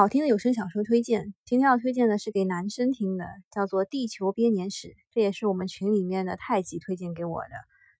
好听的有声小说推荐，今天要推荐的是给男生听的，叫做《地球编年史》，这也是我们群里面的太极推荐给我的。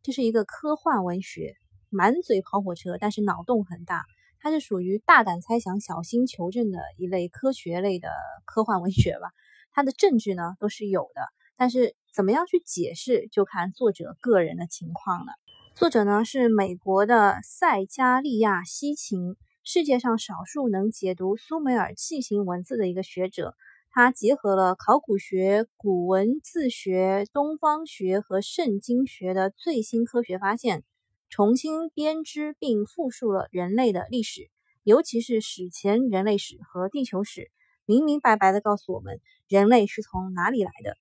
这是一个科幻文学，满嘴跑火车，但是脑洞很大。它是属于大胆猜想、小心求证的一类科学类的科幻文学吧。它的证据呢都是有的，但是怎么样去解释，就看作者个人的情况了。作者呢是美国的塞加利亚·西琴。世界上少数能解读苏美尔楔形文字的一个学者，他结合了考古学、古文字学、东方学和圣经学的最新科学发现，重新编织并复述了人类的历史，尤其是史前人类史和地球史，明明白白的告诉我们人类是从哪里来的。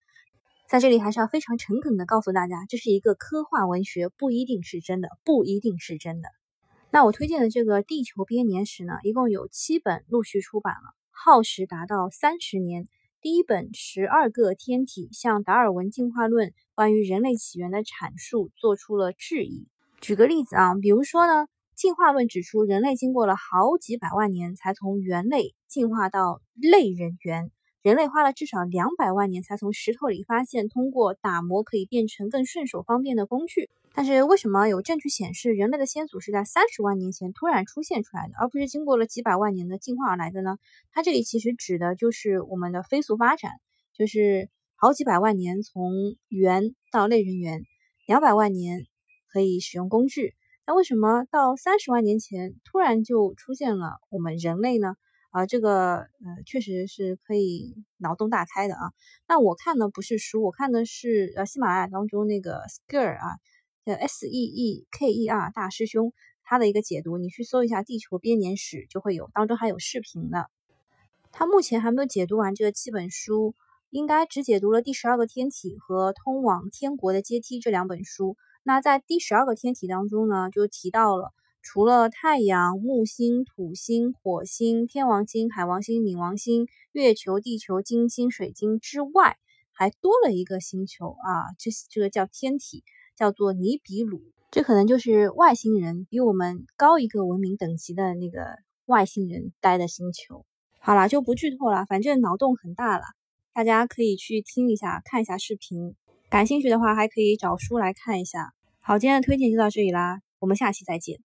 在这里还是要非常诚恳的告诉大家，这是一个科幻文学，不一定是真的，不一定是真的。那我推荐的这个《地球编年史》呢，一共有七本陆续出版了，耗时达到三十年。第一本《十二个天体》向达尔文进化论关于人类起源的阐述做出了质疑。举个例子啊，比如说呢，进化论指出人类经过了好几百万年才从猿类进化到类人猿，人类花了至少两百万年才从石头里发现通过打磨可以变成更顺手方便的工具。但是为什么有证据显示人类的先祖是在三十万年前突然出现出来的，而不是经过了几百万年的进化而来的呢？它这里其实指的就是我们的飞速发展，就是好几百万年从猿到类人猿，两百万年可以使用工具。那为什么到三十万年前突然就出现了我们人类呢？啊，这个呃确实是可以脑洞大开的啊。那我看的不是书，我看的是呃喜马拉雅当中那个 Sker 啊。呃 S E E K E R 大师兄他的一个解读，你去搜一下《地球编年史》就会有，当中还有视频呢。他目前还没有解读完这个七本书，应该只解读了第十二个天体和通往天国的阶梯这两本书。那在第十二个天体当中呢，就提到了除了太阳、木星、土星、火星、天王星、海王星、冥王星、月球、地球、金星、水晶之外，还多了一个星球啊，这这个叫天体。叫做尼比鲁，这可能就是外星人比我们高一个文明等级的那个外星人待的星球。好啦，就不剧透了，反正脑洞很大了，大家可以去听一下，看一下视频。感兴趣的话，还可以找书来看一下。好，今天的推荐就到这里啦，我们下期再见。